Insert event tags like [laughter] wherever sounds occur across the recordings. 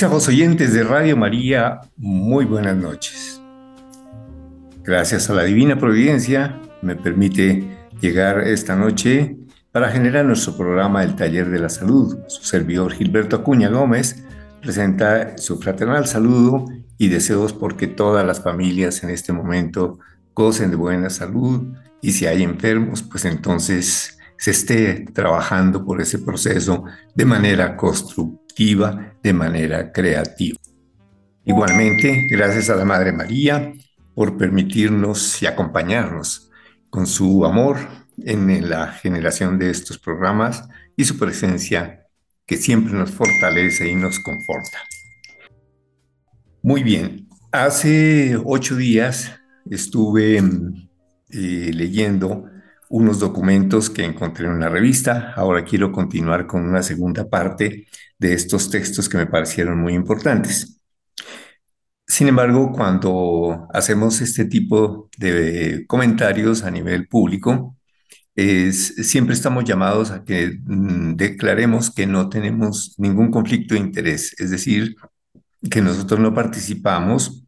Apreciados oyentes de Radio María, muy buenas noches. Gracias a la Divina Providencia me permite llegar esta noche para generar nuestro programa El Taller de la Salud. Su servidor Gilberto Acuña Gómez presenta su fraternal saludo y deseos porque todas las familias en este momento gocen de buena salud y si hay enfermos, pues entonces se esté trabajando por ese proceso de manera constructiva, de manera creativa. Igualmente, gracias a la Madre María por permitirnos y acompañarnos con su amor en la generación de estos programas y su presencia que siempre nos fortalece y nos conforta. Muy bien, hace ocho días estuve eh, leyendo unos documentos que encontré en una revista. Ahora quiero continuar con una segunda parte de estos textos que me parecieron muy importantes. Sin embargo, cuando hacemos este tipo de comentarios a nivel público, siempre estamos llamados a que mm, declaremos que no tenemos ningún conflicto de interés, es decir, que nosotros no participamos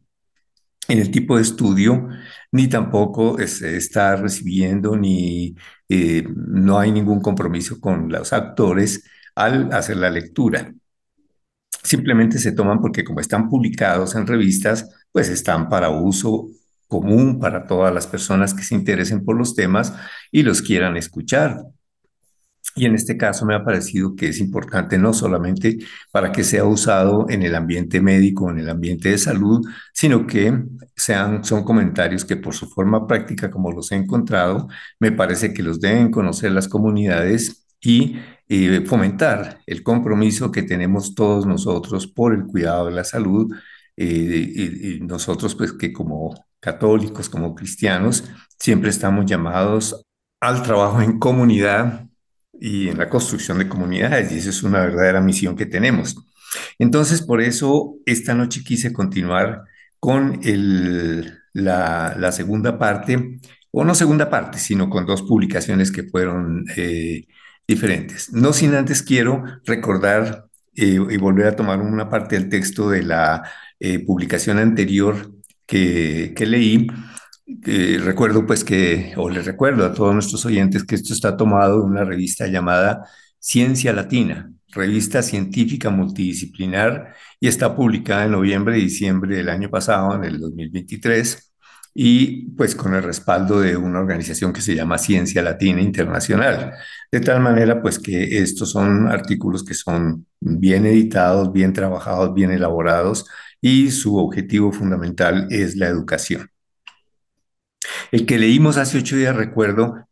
en el tipo de estudio, ni tampoco está recibiendo, ni eh, no hay ningún compromiso con los actores al hacer la lectura. Simplemente se toman porque como están publicados en revistas, pues están para uso común para todas las personas que se interesen por los temas y los quieran escuchar. Y en este caso me ha parecido que es importante no solamente para que sea usado en el ambiente médico, en el ambiente de salud, sino que sean, son comentarios que por su forma práctica, como los he encontrado, me parece que los deben conocer las comunidades y fomentar el compromiso que tenemos todos nosotros por el cuidado de la salud eh, y, nosotros pues que como católicos, como cristianos, siempre estamos llamados al trabajo en comunidad y en la construcción de comunidades, y esa es una verdadera misión que tenemos. Entonces, por eso esta noche quise continuar con el, la, segunda parte, o no segunda parte, sino con dos publicaciones que fueron eh, diferentes. No sin antes quiero recordar eh, y volver a tomar una parte del texto de la eh, publicación anterior que, que leí, recuerdo pues que, o les recuerdo a todos nuestros oyentes que esto está tomado de una revista llamada Ciencia Latina, revista científica multidisciplinar, y está publicada en noviembre y diciembre del año pasado, en el 2023, y pues con el respaldo de una organización que se llama Ciencia Latina Internacional. De tal manera pues que estos son artículos que son bien editados, bien trabajados, bien elaborados, y su objetivo fundamental es la educación. El que leímos hace ocho días, recuerdo,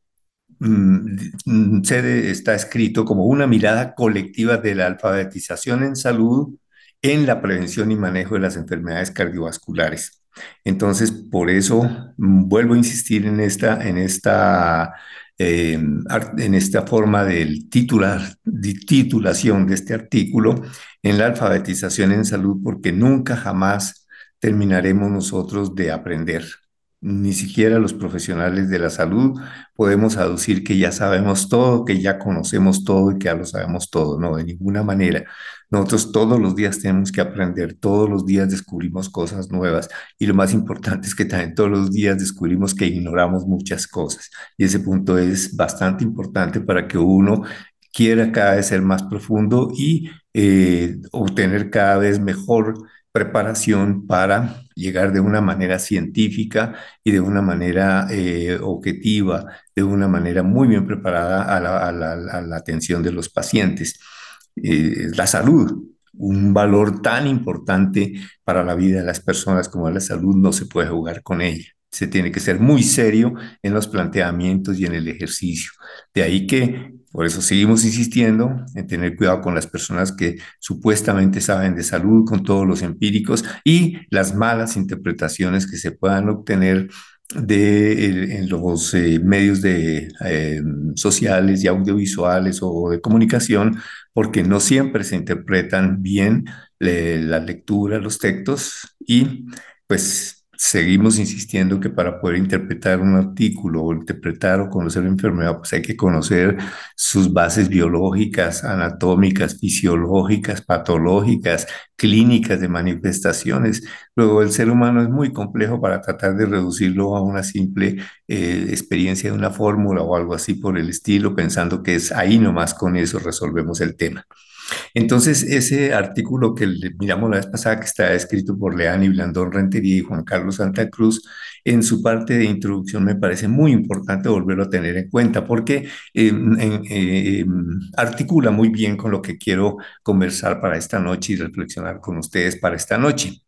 mm, mm, está escrito como una mirada colectiva de la alfabetización en salud en la prevención y manejo de las enfermedades cardiovasculares. Entonces, por eso vuelvo a insistir en esta, en esta, em, en esta forma del titular, de titulación de este artículo en la alfabetización en salud, porque nunca jamás terminaremos nosotros de aprender ni siquiera los profesionales de la salud podemos aducir que ya sabemos todo, que ya conocemos todo y que ya lo sabemos todo, no, de ninguna manera. Nosotros todos los días tenemos que aprender, todos los días descubrimos cosas nuevas y lo más importante es que también todos los días descubrimos que ignoramos muchas cosas y ese punto es bastante importante para que uno quiera cada vez ser más profundo y eh, obtener cada vez mejor preparación para llegar de una manera científica y de una manera eh, objetiva, de una manera muy bien preparada a la, atención de los pacientes. Eh, la salud, un valor tan importante para la vida de las personas como la salud, no se puede jugar con ella. Se tiene que ser muy serio en los planteamientos y en el ejercicio. De ahí que por eso seguimos insistiendo en tener cuidado con las personas que supuestamente saben de salud, con todos los empíricos y las malas interpretaciones que se puedan obtener de, en los eh, medios de, eh, sociales y audiovisuales o de comunicación, porque no siempre se interpretan bien la lectura, los textos y pues seguimos insistiendo que para poder interpretar un artículo o interpretar o conocer la enfermedad, pues hay que conocer sus bases biológicas, anatómicas, fisiológicas, patológicas, clínicas de manifestaciones. Luego, el ser humano es muy complejo para tratar de reducirlo a una simple eh, experiencia de una fórmula o algo así por el estilo, pensando que es ahí nomás con eso resolvemos el tema. Entonces, ese artículo que miramos la vez pasada, que está escrito por Leani Blandón Rentería y Juan Carlos Santa Cruz, en su parte de introducción me parece muy importante volverlo a tener en cuenta porque em, em, articula muy bien con lo que quiero conversar para esta noche y reflexionar con ustedes para esta noche.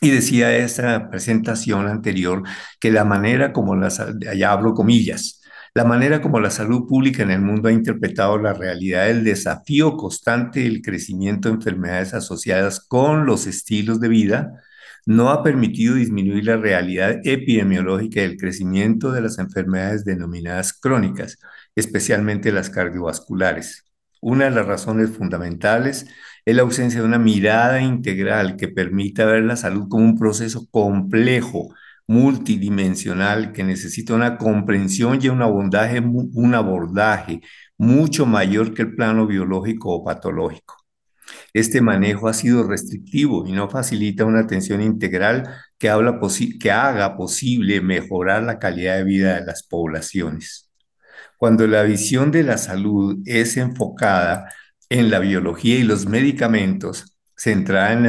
Y decía esta presentación anterior que la manera como las, allá hablo comillas, la manera como la salud pública en el mundo ha interpretado la realidad del desafío constante del crecimiento de enfermedades asociadas con los estilos de vida no ha permitido disminuir la realidad epidemiológica del crecimiento de las enfermedades denominadas crónicas, especialmente las cardiovasculares. Una de las razones fundamentales es la ausencia de una mirada integral que permita ver la salud como un proceso complejo multidimensional que necesita una comprensión y un abordaje, un abordaje mucho mayor que el plano biológico o patológico. Este manejo ha sido restrictivo y no facilita una atención integral que, haga posible mejorar la calidad de vida de las poblaciones. Cuando la visión de la salud es enfocada en la biología y los medicamentos, centrada en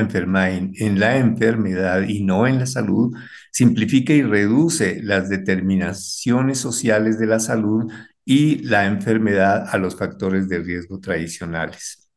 la enfermedad y no en la salud, simplifica y reduce las determinaciones sociales de la salud y la enfermedad a los factores de riesgo tradicionales.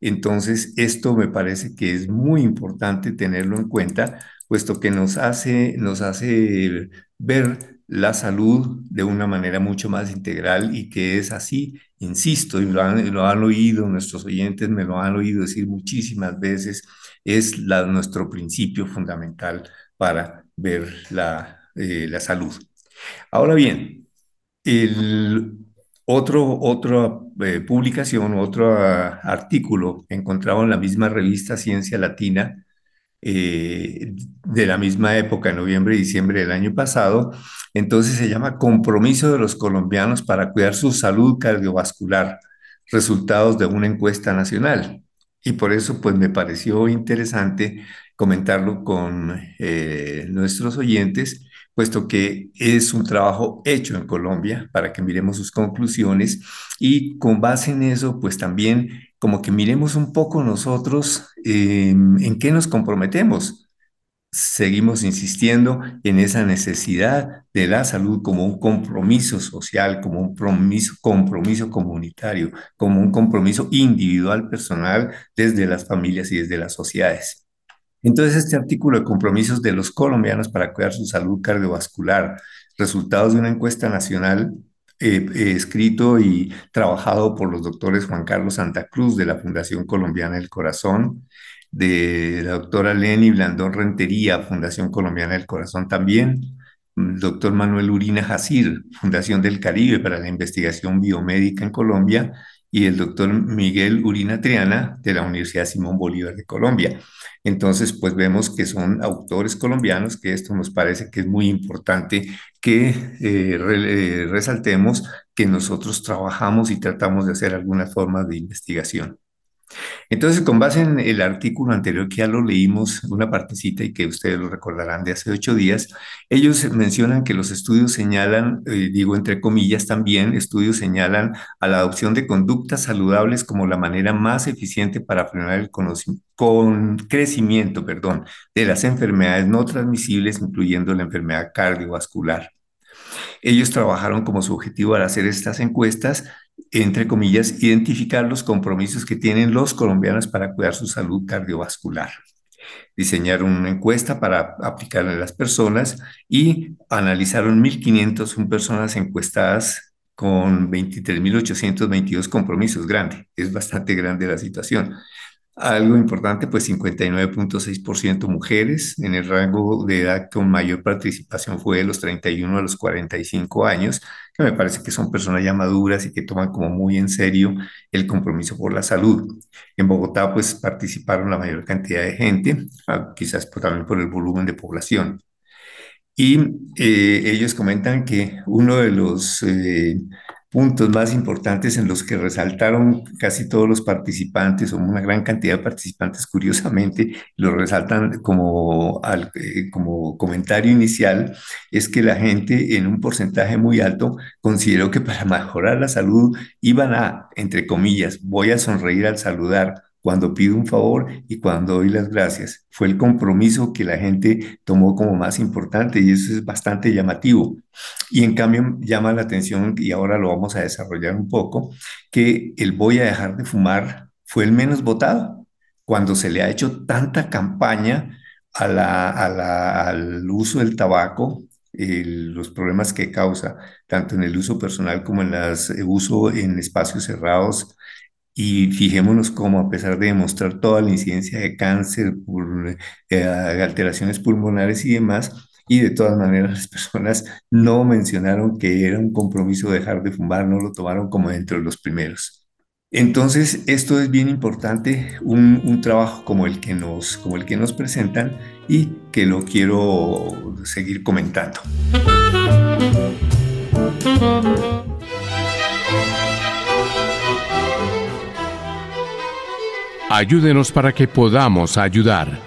Entonces, esto me parece que es muy importante tenerlo en cuenta, puesto que nos hace, nos hace ver la salud de una manera mucho más integral y que es así, insisto, y lo han, lo han oído, nuestros oyentes me lo han oído decir muchísimas veces, es la, nuestro principio fundamental para ver la, eh, la salud. Ahora bien, el otro, otra eh, publicación, otro ah, artículo encontrado en la misma revista Ciencia Latina eh, de la misma época, noviembre y diciembre del año pasado, entonces se llama Compromiso de los colombianos para cuidar su salud cardiovascular, resultados de una encuesta nacional. Y por eso pues me pareció interesante comentarlo con eh, nuestros oyentes, puesto que es un trabajo hecho en Colombia para que miremos sus conclusiones y con base en eso, pues también como que miremos un poco nosotros en qué nos comprometemos. Seguimos insistiendo en esa necesidad de la salud como un compromiso social, como un compromiso comunitario, como un compromiso individual, personal, desde las familias y desde las sociedades. Entonces, este artículo de compromisos de los colombianos para cuidar su salud cardiovascular, resultados de una encuesta nacional eh, eh, escrito y trabajado por los doctores Juan Carlos Santa Cruz de la Fundación Colombiana del Corazón, de la doctora Leni Blandón Rentería, Fundación Colombiana del Corazón también, el doctor Manuel Urina Jacir, Fundación del Caribe para la Investigación Biomédica en Colombia, y el doctor Miguel Urina Triana de la Universidad Simón Bolívar de Colombia. Entonces, pues vemos que son autores colombianos, que esto nos parece que es muy importante que eh, eh, resaltemos que nosotros trabajamos y tratamos de hacer algunas formas de investigación. Entonces, con base en el artículo anterior que ya lo leímos, una partecita y que ustedes lo recordarán de hace ocho días, ellos mencionan que los estudios señalan, eh, digo entre comillas también, estudios señalan a la adopción de conductas saludables como la manera más eficiente para frenar el con crecimiento perdón, de las enfermedades no transmisibles, incluyendo la enfermedad cardiovascular. Ellos trabajaron como su objetivo al hacer estas encuestas entre comillas, identificar los compromisos que tienen los colombianos para cuidar su salud cardiovascular. Diseñaron una encuesta para aplicarla a las personas y analizaron 1.501 personas encuestadas con 23.822 compromisos. Grande, es bastante grande la situación. Algo importante, pues 59.6% mujeres en el rango de edad con mayor participación fue de los 31 a los 45 años, que me parece que son personas ya maduras y que toman como muy en serio el compromiso por la salud. En Bogotá, pues participaron la mayor cantidad de gente, ah, quizás también por el volumen de población. Y eh, ellos comentan que uno de los eh, puntos más importantes en los que resaltaron casi todos los participantes, o una gran cantidad de participantes, curiosamente, lo resaltan como, eh, como comentario inicial, es que la gente en un porcentaje muy alto consideró que para [laughs] mejorar la salud iban a, entre comillas, voy a sonreír al saludar cuando pido un favor y cuando doy las gracias. Fue el compromiso que la gente tomó como más importante y eso es bastante llamativo. Y en cambio llama la atención, y ahora lo vamos a desarrollar un poco, que el voy a dejar de fumar fue el menos votado cuando se le ha hecho tanta campaña al uso del tabaco, los problemas que causa, tanto en el uso personal como en el uso en espacios cerrados, y fijémonos cómo, a pesar de demostrar toda la incidencia de cáncer, por, eh, alteraciones pulmonares y demás, y de todas maneras las personas no mencionaron que era un compromiso dejar de fumar, no lo tomaron como dentro de los primeros. Entonces, esto es bien importante, un, un, trabajo como el, que nos, como el que nos presentan y que lo quiero seguir comentando. Ayúdenos para que podamos ayudar.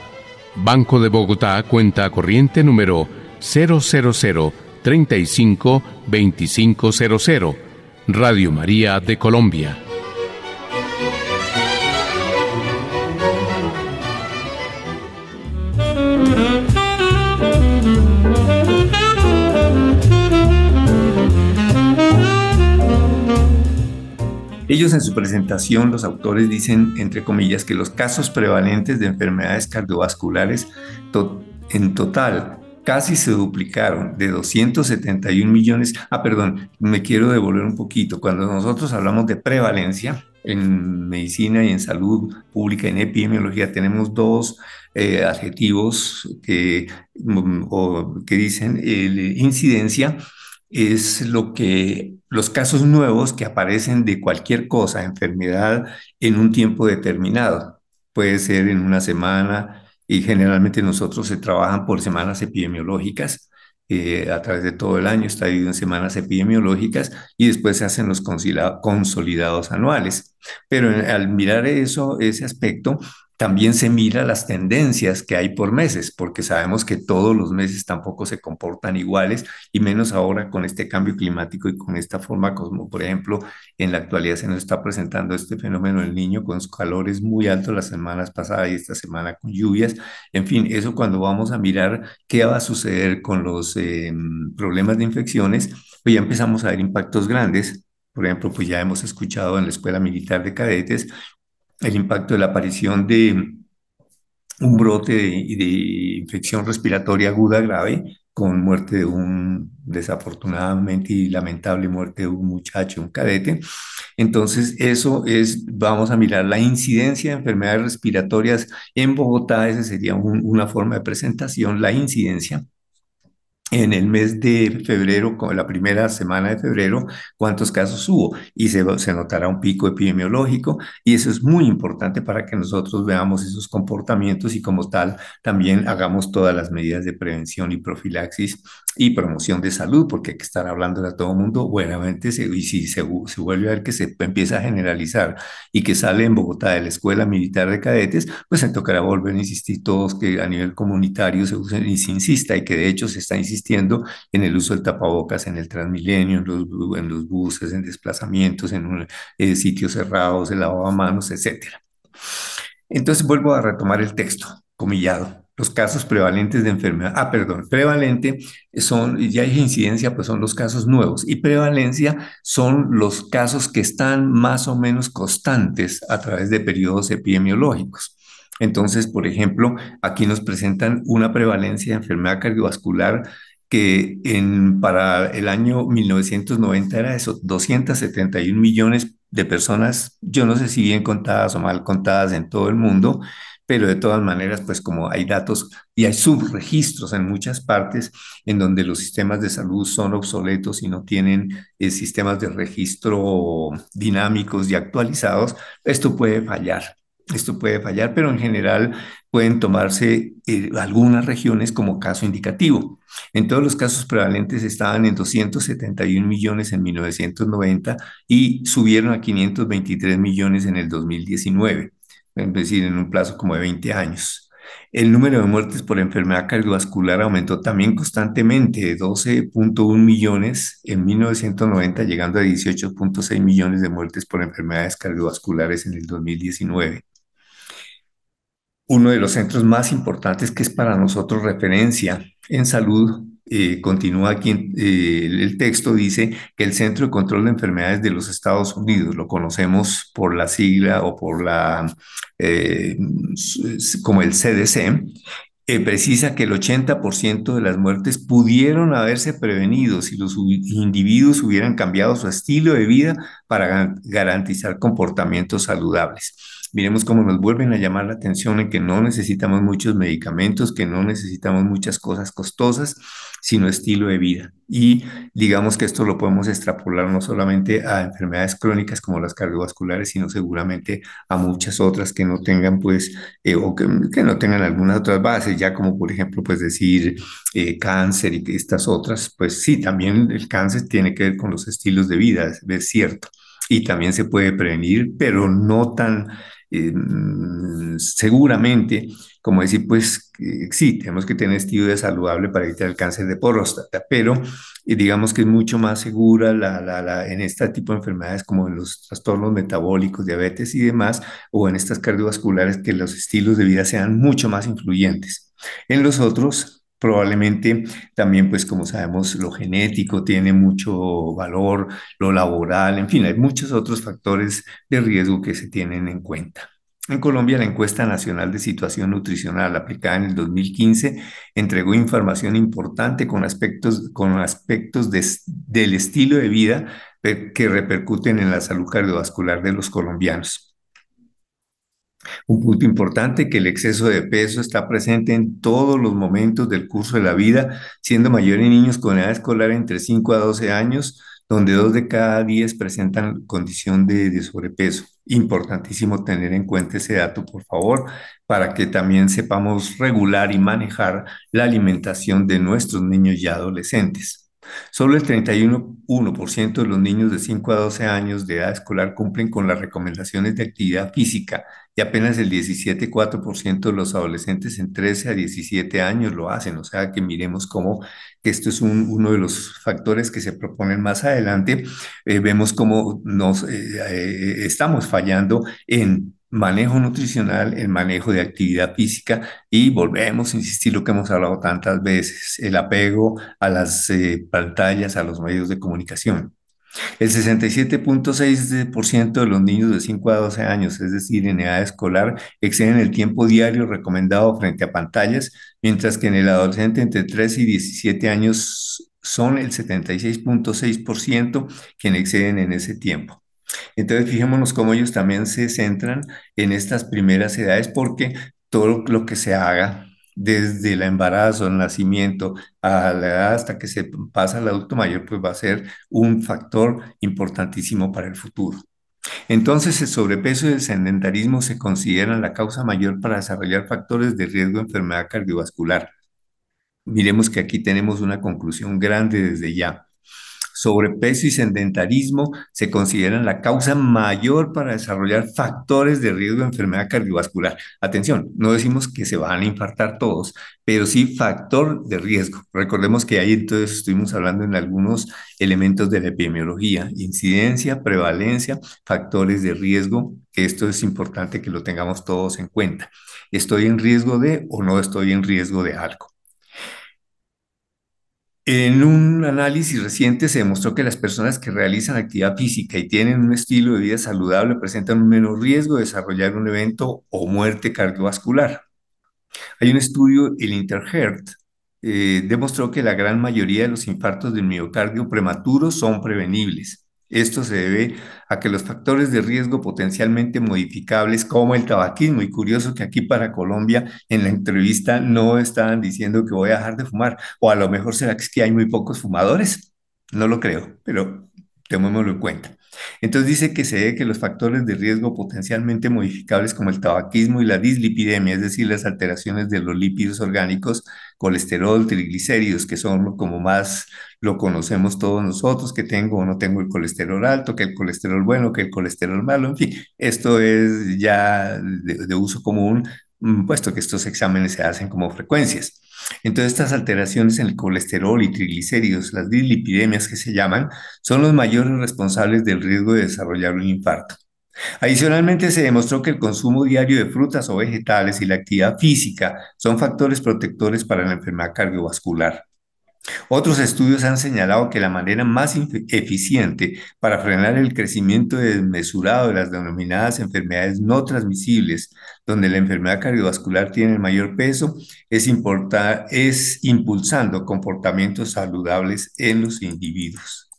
Banco de Bogotá, cuenta corriente número 000 35 2500. Radio María de Colombia. Ellos en su presentación, los autores dicen, entre comillas, que los casos prevalentes de enfermedades cardiovasculares en total casi se duplicaron de 271 millones. Ah, perdón, me quiero devolver un poquito. Cuando nosotros hablamos de prevalencia en medicina y en salud pública, en epidemiología, tenemos dos eh, adjetivos que, mm, que dicen incidencia es lo que los casos nuevos que aparecen de cualquier cosa, enfermedad, en un tiempo determinado. Puede ser en una semana y generalmente nosotros se trabajan por semanas epidemiológicas. Eh, a través de todo el año está dividido en semanas epidemiológicas y después se hacen los consolidados anuales. Pero al mirar eso, ese aspecto, también se mira las tendencias que hay por meses, porque sabemos que todos los meses tampoco se comportan iguales, y menos ahora con este cambio climático y con esta forma, como por ejemplo, en la actualidad se nos está presentando este fenómeno del niño con calores muy altos las semanas pasadas y esta semana con lluvias. En fin, eso cuando vamos a mirar qué va a suceder con los em, problemas de infecciones, pues ya empezamos a ver impactos grandes. Por ejemplo, pues ya hemos escuchado en la Escuela Militar de Cadetes el impacto de la aparición de un brote de, de infección respiratoria aguda grave con muerte de un, desafortunadamente y lamentable muerte de un muchacho, un cadete. Entonces, eso es, vamos a mirar la incidencia de enfermedades respiratorias en Bogotá, esa sería una forma de presentación, la incidencia en el mes de febrero, la primera semana de febrero, cuántos casos hubo y se, se, notará un pico epidemiológico y eso es muy importante para que nosotros veamos esos comportamientos y como tal también hagamos todas las medidas de prevención y profilaxis y promoción de salud, porque hay que estar hablando a todo el mundo buenamente y si se, vuelve a ver que se empieza a generalizar y que sale en Bogotá de la Escuela Militar de Cadetes, pues se tocará volver a insistir todos que a nivel comunitario se use y se insista y que de hecho se está insistiendo en el uso del tapabocas en el Transmilenio, en los, en buses, en desplazamientos, en eh, sitios cerrados, el lavamanos, etc. Entonces vuelvo a retomar el texto, comillado los casos prevalentes de enfermedad. Ah, perdón, prevalente son, ya hay incidencia, pues son los casos nuevos. Y prevalencia son los casos que están más o menos constantes a través de periodos epidemiológicos. Entonces, por ejemplo, aquí nos presentan una prevalencia de enfermedad cardiovascular que en, para el año 1990 era eso, 271 millones de personas, yo no sé si bien contadas o mal contadas en todo el mundo, pero de todas maneras, pues como hay datos y hay subregistros en muchas partes en donde los sistemas de salud son obsoletos y no tienen eh, sistemas de registro dinámicos y actualizados, esto puede fallar. Esto puede fallar, pero en general pueden tomarse eh, algunas regiones como caso indicativo. En todos los casos prevalentes estaban en 271 millones en 1990 y subieron a 523 millones en el 2019 es decir, en un plazo como de 20 años. El número de muertes por enfermedad cardiovascular aumentó también constantemente, de 12.1 millones en 1990, llegando a 18.6 millones de muertes por enfermedades cardiovasculares en el 2019 uno de los centros más importantes que es para nosotros referencia en salud. Eh, continúa aquí eh, el texto, dice que el Centro de Control de Enfermedades de los Estados Unidos, lo conocemos por la sigla o por la, eh, como el CDC, precisa que el 80% de las muertes pudieron haberse prevenido si los individuos hubieran cambiado su estilo de vida para garantizar comportamientos saludables miremos cómo nos vuelven a llamar la atención en que no necesitamos muchos medicamentos, que no necesitamos muchas cosas costosas, sino estilo de vida. Y digamos que esto lo podemos extrapolar no solamente a enfermedades crónicas como las cardiovasculares, sino seguramente a muchas otras que no tengan, pues, eh, o que, no tengan algunas otras bases, ya como por ejemplo, pues decir eh, cáncer y estas otras, pues sí, también el cáncer tiene que ver con los estilos de vida, es cierto. Y también se puede prevenir, pero no tan eh, seguramente, como decir, pues sí, tenemos que tener estilo de saludable para evitar el cáncer de próstata, pero eh, digamos que es mucho más segura la, la, en este tipo de enfermedades como en los trastornos metabólicos, diabetes y demás, o en estas cardiovasculares, que los estilos de vida sean mucho más influyentes. En los otros, probablemente también, pues como sabemos, lo genético tiene mucho valor, lo laboral, en fin, hay muchos otros factores de riesgo que se tienen en cuenta. En Colombia, la encuesta nacional de situación nutricional aplicada en el 2015 entregó información importante con aspectos, con aspectos del estilo de vida que repercuten en la salud cardiovascular de los colombianos. Un punto importante que el exceso de peso está presente en todos los momentos del curso de la vida, siendo mayor en niños con edad escolar entre 5 a 12 años, donde dos de cada 10 presentan condición de, sobrepeso. Importantísimo tener en cuenta ese dato, por favor, para que también sepamos regular y manejar la alimentación de nuestros niños y adolescentes. Solo el 31% de los niños de 5 a 12 años de edad escolar cumplen con las recomendaciones de actividad física y apenas el 17,4% de los adolescentes en 13 a 17 años lo hacen. O sea que miremos cómo esto es uno de los factores que se proponen más adelante. Eh, vemos cómo nos eh, eh, estamos fallando en manejo nutricional, el manejo de actividad física y volvemos a insistir lo que hemos hablado tantas veces, el apego a las eh, pantallas, a los medios de comunicación. El 67.6% de los niños de 5 a 12 años, es decir, en edad escolar, exceden el tiempo diario recomendado frente a pantallas, mientras que en el adolescente entre 13 y 17 años son el 76.6% quienes exceden en ese tiempo. Entonces, fijémonos cómo ellos también se centran en estas primeras edades porque todo lo que se haga desde el embarazo, el nacimiento, a la edad hasta que se pasa al adulto mayor, pues va a ser un factor importantísimo para el futuro. Entonces, el sobrepeso y el sedentarismo se consideran la causa mayor para desarrollar factores de riesgo de enfermedad cardiovascular. Miremos que aquí tenemos una conclusión grande desde ya sobrepeso y sedentarismo se consideran la causa mayor para desarrollar factores de riesgo de enfermedad cardiovascular. Atención, no decimos que se van a infartar todos, pero sí factor de riesgo. Recordemos que ahí entonces estuvimos hablando en algunos elementos de la epidemiología, incidencia, prevalencia, factores de riesgo, que esto es importante que lo tengamos todos en cuenta. ¿Estoy en riesgo de o no estoy en riesgo de algo? En un análisis reciente se demostró que las personas que realizan actividad física y tienen un estilo de vida saludable presentan un menor riesgo de desarrollar un evento o muerte cardiovascular. Hay un estudio, el Interheart, eh, demostró que la gran mayoría de los infartos del miocardio prematuros son prevenibles. Esto se debe a que los factores de riesgo potencialmente modificables, como el tabaquismo, y curioso que aquí para Colombia en la entrevista no estaban diciendo que voy a dejar de fumar, o a lo mejor será que hay muy pocos fumadores, no lo creo, pero tomémoslo en cuenta. Entonces dice que se ve que los factores de riesgo potencialmente modificables como el tabaquismo y la dislipidemia, es decir, las alteraciones de los lípidos orgánicos, colesterol, triglicéridos, que son como más lo conocemos todos nosotros, que tengo o no tengo el colesterol alto, que el colesterol bueno, que el colesterol malo, en fin, esto es ya de, uso común, mm, puesto que estos exámenes se hacen como frecuencias. Entonces, estas alteraciones en el colesterol y triglicéridos, las dislipidemias que se llaman, son los mayores responsables del riesgo de desarrollar un infarto. Adicionalmente, se demostró que el consumo diario de frutas o vegetales y la actividad física son factores protectores para la enfermedad cardiovascular. Otros estudios han señalado que la manera más eficiente para frenar el crecimiento desmesurado de las denominadas enfermedades no transmisibles, donde la enfermedad cardiovascular tiene el mayor peso, es, es impulsando comportamientos saludables en los individuos.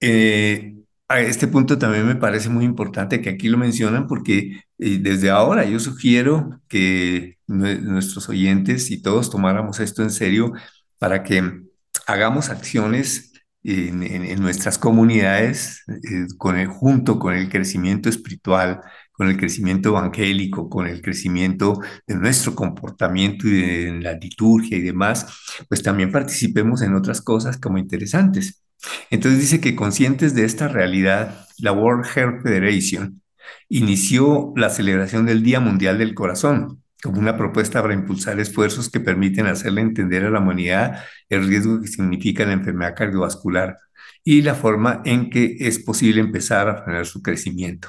Eh, este punto también me parece muy importante que aquí lo mencionan porque eh, desde ahora yo sugiero que nuestros oyentes y todos tomáramos esto en serio para que hagamos acciones en, nuestras comunidades eh, con el, junto con el crecimiento espiritual, con el crecimiento evangélico, con el crecimiento de nuestro comportamiento y de la liturgia y demás, pues también participemos en otras cosas como interesantes. Entonces dice que conscientes de esta realidad, la World Health Federation inició la celebración del Día Mundial del Corazón como una propuesta para impulsar esfuerzos que permiten hacerle entender a la humanidad el riesgo que significa la enfermedad cardiovascular y la forma en que es posible empezar a frenar su crecimiento.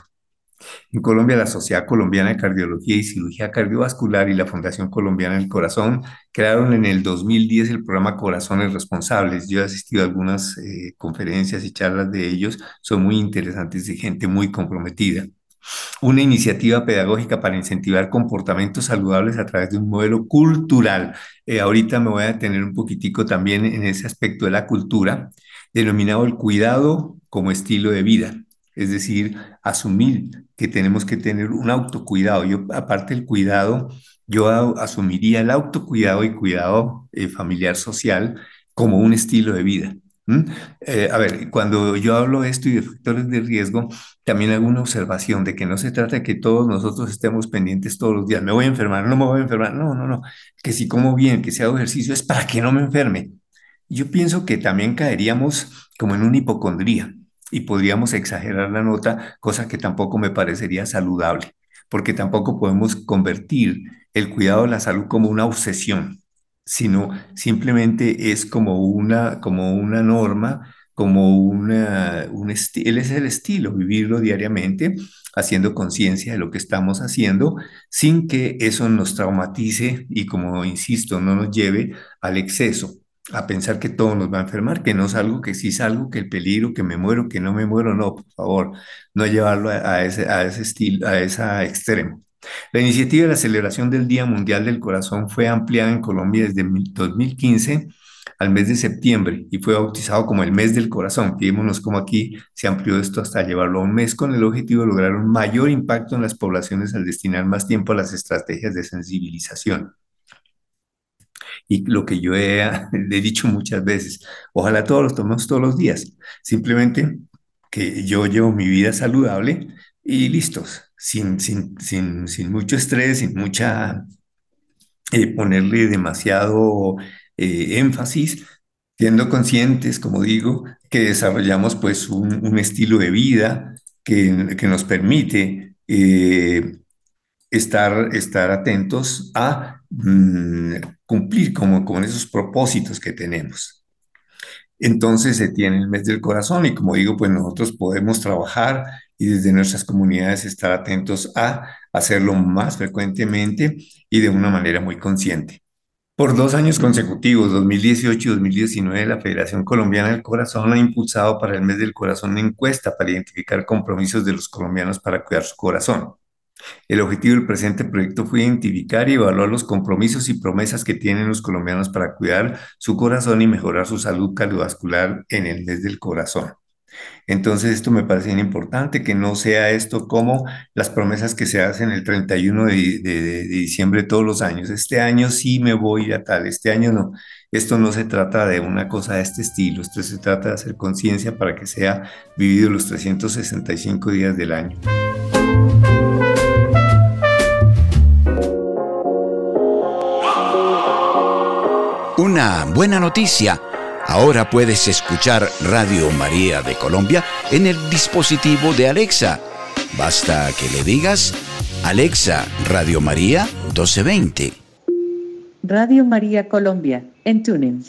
En Colombia, la Sociedad Colombiana de Cardiología y Cirugía Cardiovascular y la Fundación Colombiana del Corazón crearon en el 2010 el programa Corazones Responsables. Yo he asistido a algunas eh, conferencias y charlas de ellos, son muy interesantes y gente muy comprometida. Una iniciativa pedagógica para incentivar comportamientos saludables a través de un modelo cultural. Eh, ahorita me voy a detener un poquitico también en ese aspecto de la cultura, denominado el cuidado como estilo de vida es decir, asumir que tenemos que tener un autocuidado. Yo, aparte del cuidado, yo asumiría el autocuidado y cuidado eh, familiar social como un estilo de vida. Eh, a ver, cuando yo hablo de esto y de factores de riesgo, también hago una observación de que no se trata de que todos nosotros estemos pendientes todos los días. Me voy a enfermar, no me voy a enfermar. No, no, no. Que si como bien, que si hago ejercicio es para que no me enferme. Yo pienso que también caeríamos como en una hipocondría y podríamos exagerar la nota, cosa que tampoco me parecería saludable, porque tampoco podemos convertir el cuidado de la salud como una obsesión, sino simplemente es como una, como una norma, como una, un él es el estilo, vivirlo diariamente, haciendo conciencia de lo que estamos haciendo, sin que eso nos traumatice y, como insisto, no nos lleve al exceso a pensar que todo nos va a enfermar, que no es algo que sí es algo, que el peligro, que me muero, que no me muero, no, por favor, no llevarlo a, ese, a ese estilo, a ese extremo. La iniciativa de la celebración del Día Mundial del Corazón fue ampliada en Colombia desde 2015 al mes de septiembre y fue bautizado como el mes del corazón. Fijémonos cómo aquí se amplió esto hasta llevarlo a un mes con el objetivo de lograr un mayor impacto en las poblaciones al destinar más tiempo a las estrategias de sensibilización y lo que yo [laughs] he, dicho muchas veces, ojalá todos los tomemos todos los días, simplemente que yo llevo mi vida saludable y listos, sin, sin, sin, sin mucho estrés, sin mucha, eh, ponerle demasiado eh, énfasis, siendo conscientes, como digo, que desarrollamos pues un, un estilo de vida que, que nos permite eh, estar, estar atentos a mm, cumplir como, con esos propósitos que tenemos. Entonces se tiene el mes del corazón y como digo, pues nosotros podemos trabajar y desde nuestras comunidades estar atentos a hacerlo más frecuentemente y de una manera muy consciente. Por dos años consecutivos, 2018 y 2019, la Federación Colombiana del Corazón ha impulsado para el mes del corazón una encuesta para identificar compromisos de los colombianos para cuidar su corazón. El objetivo del presente proyecto fue identificar y evaluar los compromisos y promesas que tienen los colombianos para cuidar su corazón y mejorar su salud cardiovascular en el mes del corazón. Entonces, esto me parece importante, que no sea esto como las promesas que se hacen el 31 de, de, de, diciembre todos los años. Este año sí me voy a tal, este año no. Esto no se trata de una cosa de este estilo, esto se trata de hacer conciencia para que sea vivido los 365 días del año. Una buena noticia Ahora puedes escuchar Radio María de Colombia en el dispositivo de Alexa. Basta que le digas, Alexa, Radio María 1220. Radio María Colombia, en TuneIn.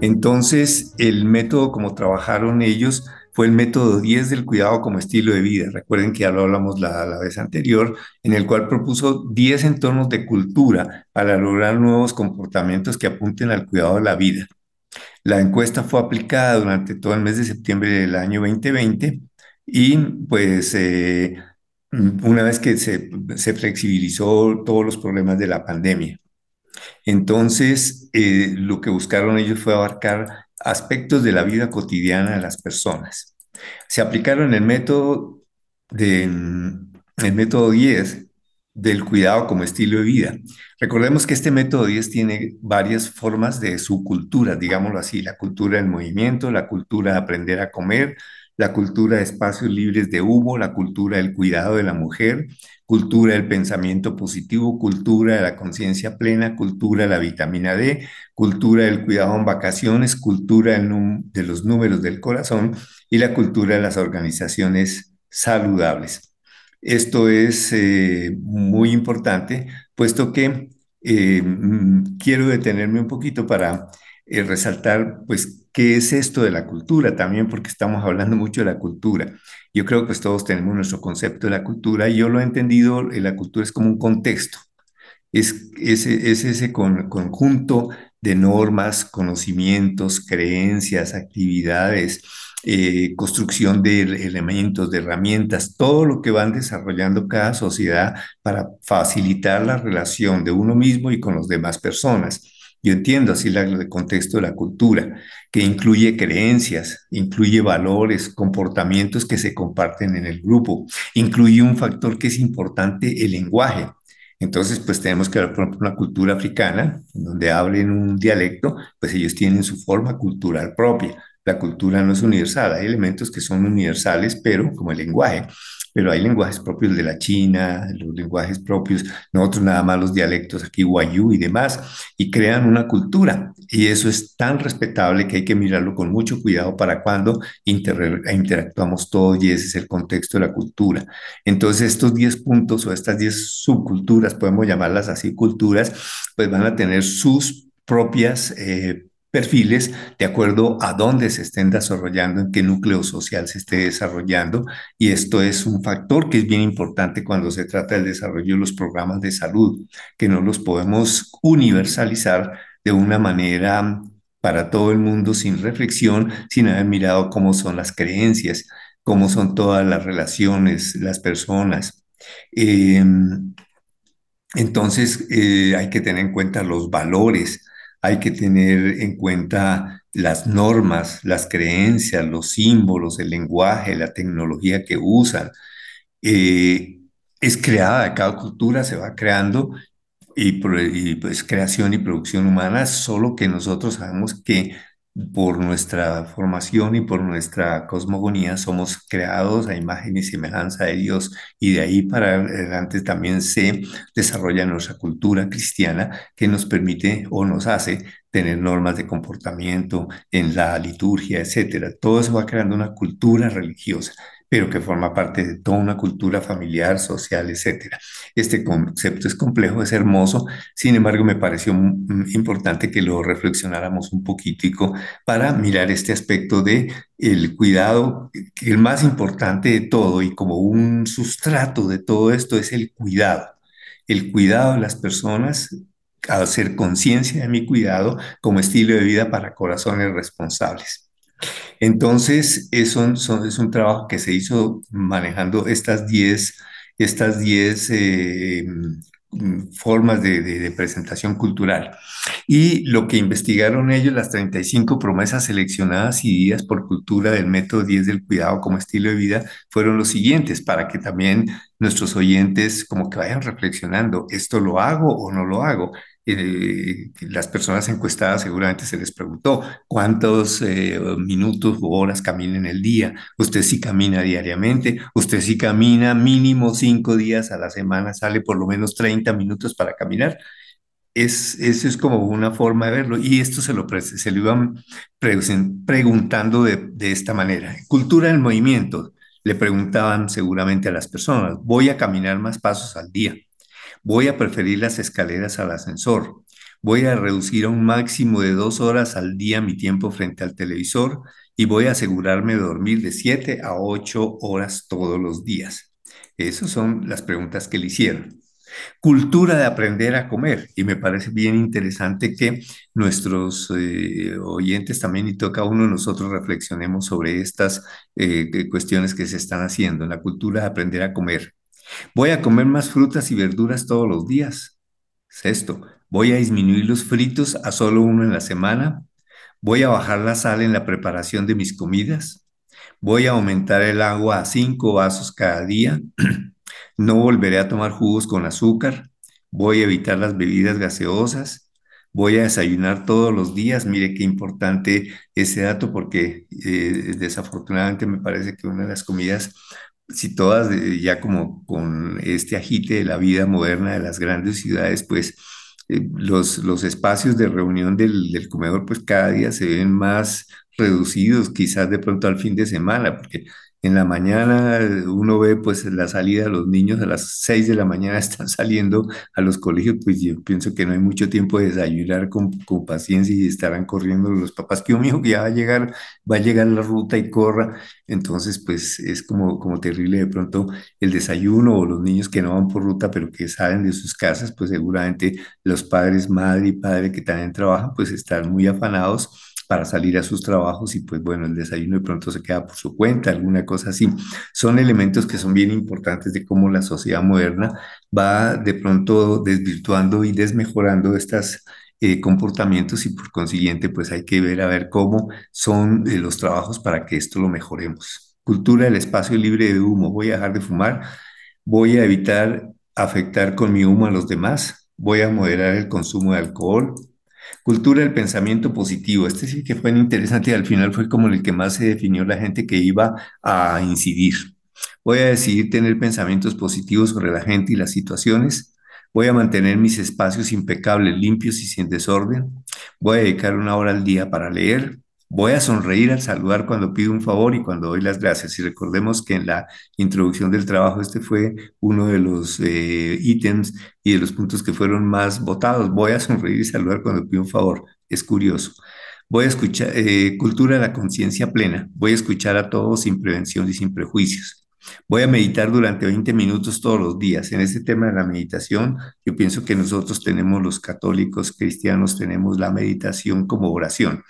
Entonces, el método como trabajaron ellos fue el método 10 del cuidado como estilo de vida. Recuerden que ya lo hablamos la, vez anterior, en el cual propuso 10 entornos de cultura para lograr nuevos comportamientos que apunten al cuidado de la vida. La encuesta fue aplicada durante todo el mes de septiembre del año 2020 y pues eh, una vez que se, se, flexibilizó todos los problemas de la pandemia. Entonces, eh, lo que buscaron ellos fue abarcar aspectos de la vida cotidiana de las personas. Se aplicaron el método, método 10 del cuidado como estilo de vida. Recordemos que este método 10 tiene varias formas de su cultura, digámoslo así, la cultura del movimiento, la cultura de aprender a comer, la cultura de espacios libres de humo, la cultura del cuidado de la mujer, cultura del pensamiento positivo, cultura de la conciencia plena, cultura de la vitamina D, cultura del cuidado en vacaciones, cultura de los números del corazón y la cultura de las organizaciones saludables. Esto es eh, muy importante, puesto que eh, mm, quiero detenerme un poquito para eh, resaltar, pues, qué es esto de la cultura también, porque estamos hablando mucho de la cultura. Yo creo que pues, todos tenemos nuestro concepto de la cultura y yo lo he entendido, eh, la cultura es como un contexto, es, es, es ese con, conjunto de normas, conocimientos, creencias, actividades, eh, construcción de elementos, de herramientas, todo lo que van desarrollando cada sociedad para facilitar la relación de uno mismo y con las demás personas. Yo entiendo así el contexto de la cultura, que incluye creencias, incluye valores, comportamientos que se comparten en el grupo, incluye un factor que es importante, el lenguaje. Entonces, pues tenemos que ver, por ejemplo, una cultura africana, donde hablen un dialecto, pues ellos tienen su forma cultural propia. La cultura no es universal, hay elementos que son universales, pero como el lenguaje pero hay lenguajes propios de la China, los lenguajes propios, nosotros nada más los dialectos aquí, guayú y demás, y crean una cultura. Y eso es tan respetable que hay que mirarlo con mucho cuidado para cuando inter interactuamos todos y ese es el contexto de la cultura. Entonces, estos 10 puntos o estas 10 subculturas, podemos llamarlas así culturas, pues van a tener sus propias eh, perfiles de acuerdo a dónde se estén desarrollando, en qué núcleo social se esté desarrollando. Y esto es un factor que es bien importante cuando se trata del desarrollo de los programas de salud, que no los podemos universalizar de una manera para todo el mundo sin reflexión, sin haber mirado cómo son las creencias, cómo son todas las relaciones, las personas. Eh, entonces, eh, hay que tener en cuenta los valores, hay que tener en cuenta las normas, las creencias, los símbolos, el lenguaje, la tecnología que usan. Eh, es creada, cada cultura se va creando y, y, pues creación y producción humana, solo que nosotros sabemos que por nuestra formación y por nuestra cosmogonía somos creados a imagen y semejanza de Dios y de ahí para adelante también se desarrolla nuestra cultura cristiana que nos permite o nos hace tener normas de comportamiento en la liturgia, etcétera. Todo eso va creando una cultura religiosa pero que forma parte de toda una cultura familiar, social, etc. Este concepto es complejo, es hermoso, sin embargo me pareció importante que lo reflexionáramos un poquitico para mirar este aspecto de el cuidado, el más importante de todo y como un sustrato de todo esto es el cuidado, el cuidado de las personas hacer conciencia de mi cuidado como estilo de vida para corazones responsables. Entonces, es un, es un trabajo que se hizo manejando estas 10 estas 10 eh, mm, formas de presentación cultural. Y lo que investigaron ellos, las 35 promesas seleccionadas y guías por cultura del método 10 del cuidado como estilo de vida, fueron los siguientes, para que también nuestros oyentes como que vayan reflexionando, ¿esto lo hago o no lo hago? Eh, las personas encuestadas seguramente se les preguntó cuántos eh, minutos o horas camina en el día. Usted sí camina diariamente, usted sí camina mínimo cinco días a la semana, sale por lo menos 30 minutos para caminar. Es, eso es como una forma de verlo. Y esto se lo, se lo iban preguntando de, de esta manera. Cultura del movimiento. Le preguntaban seguramente a las personas, voy a caminar más pasos al día. Voy a preferir las escaleras al ascensor. Voy a reducir a un máximo de dos horas al día mi tiempo frente al televisor y voy a asegurarme de dormir de siete a ocho horas todos los días. Esas son las preguntas que le hicieron. Cultura de aprender a comer. Y me parece bien interesante que nuestros eh, oyentes también y toca uno de nosotros reflexionemos sobre estas eh, cuestiones que se están haciendo en la cultura de aprender a comer. Voy a comer más frutas y verduras todos los días. Sexto, voy a disminuir los fritos a solo uno en la semana. Voy a bajar la sal en la preparación de mis comidas. Voy a aumentar el agua a cinco vasos cada día. [clears throat] No volveré a tomar jugos con azúcar. Voy a evitar las bebidas gaseosas. Voy a desayunar todos los días. Mire qué importante ese dato porque eh, desafortunadamente me parece que una de las comidas si todas eh, ya como con este agite de la vida moderna de las grandes ciudades, pues eh, los, los espacios de reunión del, del comedor pues cada día se ven más reducidos, quizás de pronto al fin de semana, porque en la mañana uno ve pues la salida de los niños a las 6 de la mañana [laughs] están saliendo a los colegios, pues yo pienso que no hay mucho tiempo de desayunar con, con paciencia y estarán corriendo los papás, que que ya va a llegar, va a llegar la ruta y corra. Entonces, pues es como, como terrible de pronto el desayuno o los niños que no van por ruta, pero que salen de sus casas, pues seguramente los padres, madre y padre que también trabajan, pues están muy afanados para salir a sus trabajos y pues bueno, el desayuno de pronto se queda por su cuenta, alguna cosa así. Son elementos que son bien importantes de cómo la sociedad moderna va de pronto desvirtuando y desmejorando estas eh, comportamientos y por consiguiente pues hay que ver a ver cómo son eh, los trabajos para que esto lo mejoremos. Cultura del espacio libre de humo. Voy a dejar de fumar, voy a evitar afectar con mi humo a los demás, voy a moderar el consumo de alcohol. Cultura del pensamiento positivo. Este sí que fue interesante y al final fue como el que más se definió la gente que iba a incidir. Voy a decidir tener pensamientos positivos sobre la gente y las situaciones. Voy a mantener mis espacios impecables, limpios y sin desorden. Voy a dedicar una hora al día para leer. Voy a sonreír al saludar cuando pido un favor y cuando doy las gracias. Y recordemos que en la introducción del trabajo este fue uno de los eh, ítems y de los puntos que fueron más votados. Voy a sonreír y saludar cuando pido un favor. Es curioso. Voy a escuchar eh, cultura de la conciencia plena. Voy a escuchar a todos sin prevención y sin prejuicios. Voy a meditar durante 20 minutos todos los días. En este tema de la meditación, yo pienso que nosotros tenemos, los católicos cristianos, tenemos la meditación como oración.